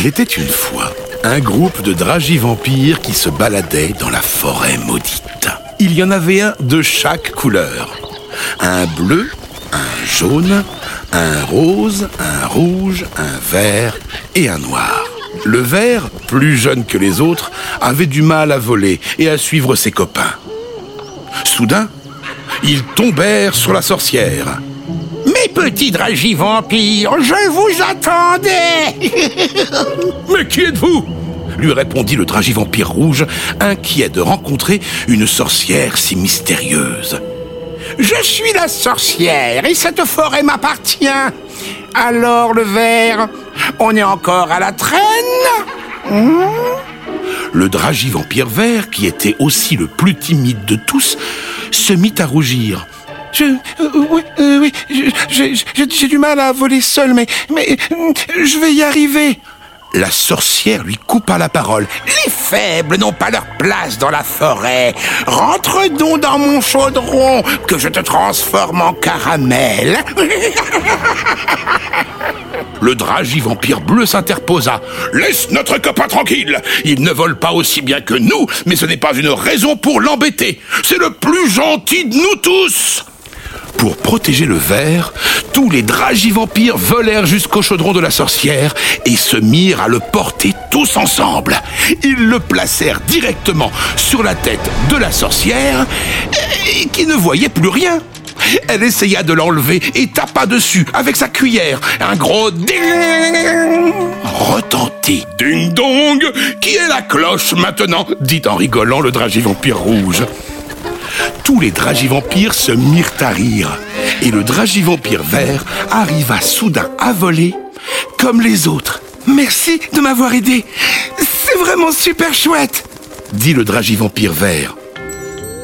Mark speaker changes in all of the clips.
Speaker 1: Il était une fois un groupe de vampires qui se baladaient dans la forêt maudite. Il y en avait un de chaque couleur. Un bleu, un jaune, un rose, un rouge, un vert et un noir. Le vert, plus jeune que les autres, avait du mal à voler et à suivre ses copains. Soudain, ils tombèrent sur la sorcière.
Speaker 2: Mes petits vampires, je vous attendais
Speaker 1: Mais qui êtes-vous? lui répondit le vampire rouge, inquiet de rencontrer une sorcière si mystérieuse.
Speaker 2: Je suis la sorcière et cette forêt m'appartient. Alors le verre, on est encore à la traîne
Speaker 1: hmm? Le vampire vert, qui était aussi le plus timide de tous, se mit à rougir.
Speaker 3: Je, euh, oui, euh, oui, j'ai du mal à voler seul, mais, mais je vais y arriver.
Speaker 1: La sorcière lui coupa la parole.
Speaker 2: Les faibles n'ont pas leur place dans la forêt. Rentre donc dans mon chaudron, que je te transforme en caramel.
Speaker 1: Le dragi vampire bleu s'interposa. Laisse notre copain tranquille. Il ne vole pas aussi bien que nous, mais ce n'est pas une raison pour l'embêter. C'est le plus gentil de nous tous. Pour protéger le verre, tous les vampires volèrent jusqu'au chaudron de la sorcière et se mirent à le porter tous ensemble. Ils le placèrent directement sur la tête de la sorcière qui ne voyait plus rien. Elle essaya de l'enlever et tapa dessus avec sa cuillère. Un gros ding retentit. Ding dong Qui est la cloche maintenant? dit en rigolant le vampire rouge tous les dragivampires se mirent à rire. Et le dragivampire vert arriva soudain à voler comme les autres.
Speaker 3: Merci de m'avoir aidé. C'est vraiment super chouette,
Speaker 1: dit le dragivampire vert.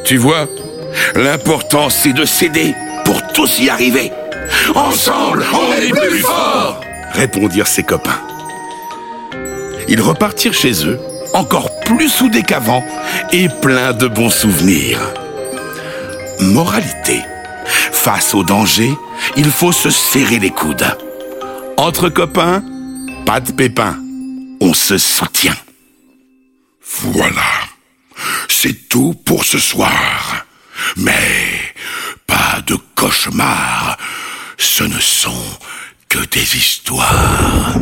Speaker 1: Tu vois, l'important c'est de s'aider pour tous y arriver. Ensemble, on est plus forts répondirent ses copains. Ils repartirent chez eux, encore plus soudés qu'avant et pleins de bons souvenirs. Moralité. Face au danger, il faut se serrer les coudes. Entre copains, pas de pépins. On se soutient. Voilà. C'est tout pour ce soir. Mais pas de cauchemars. Ce ne sont que des histoires.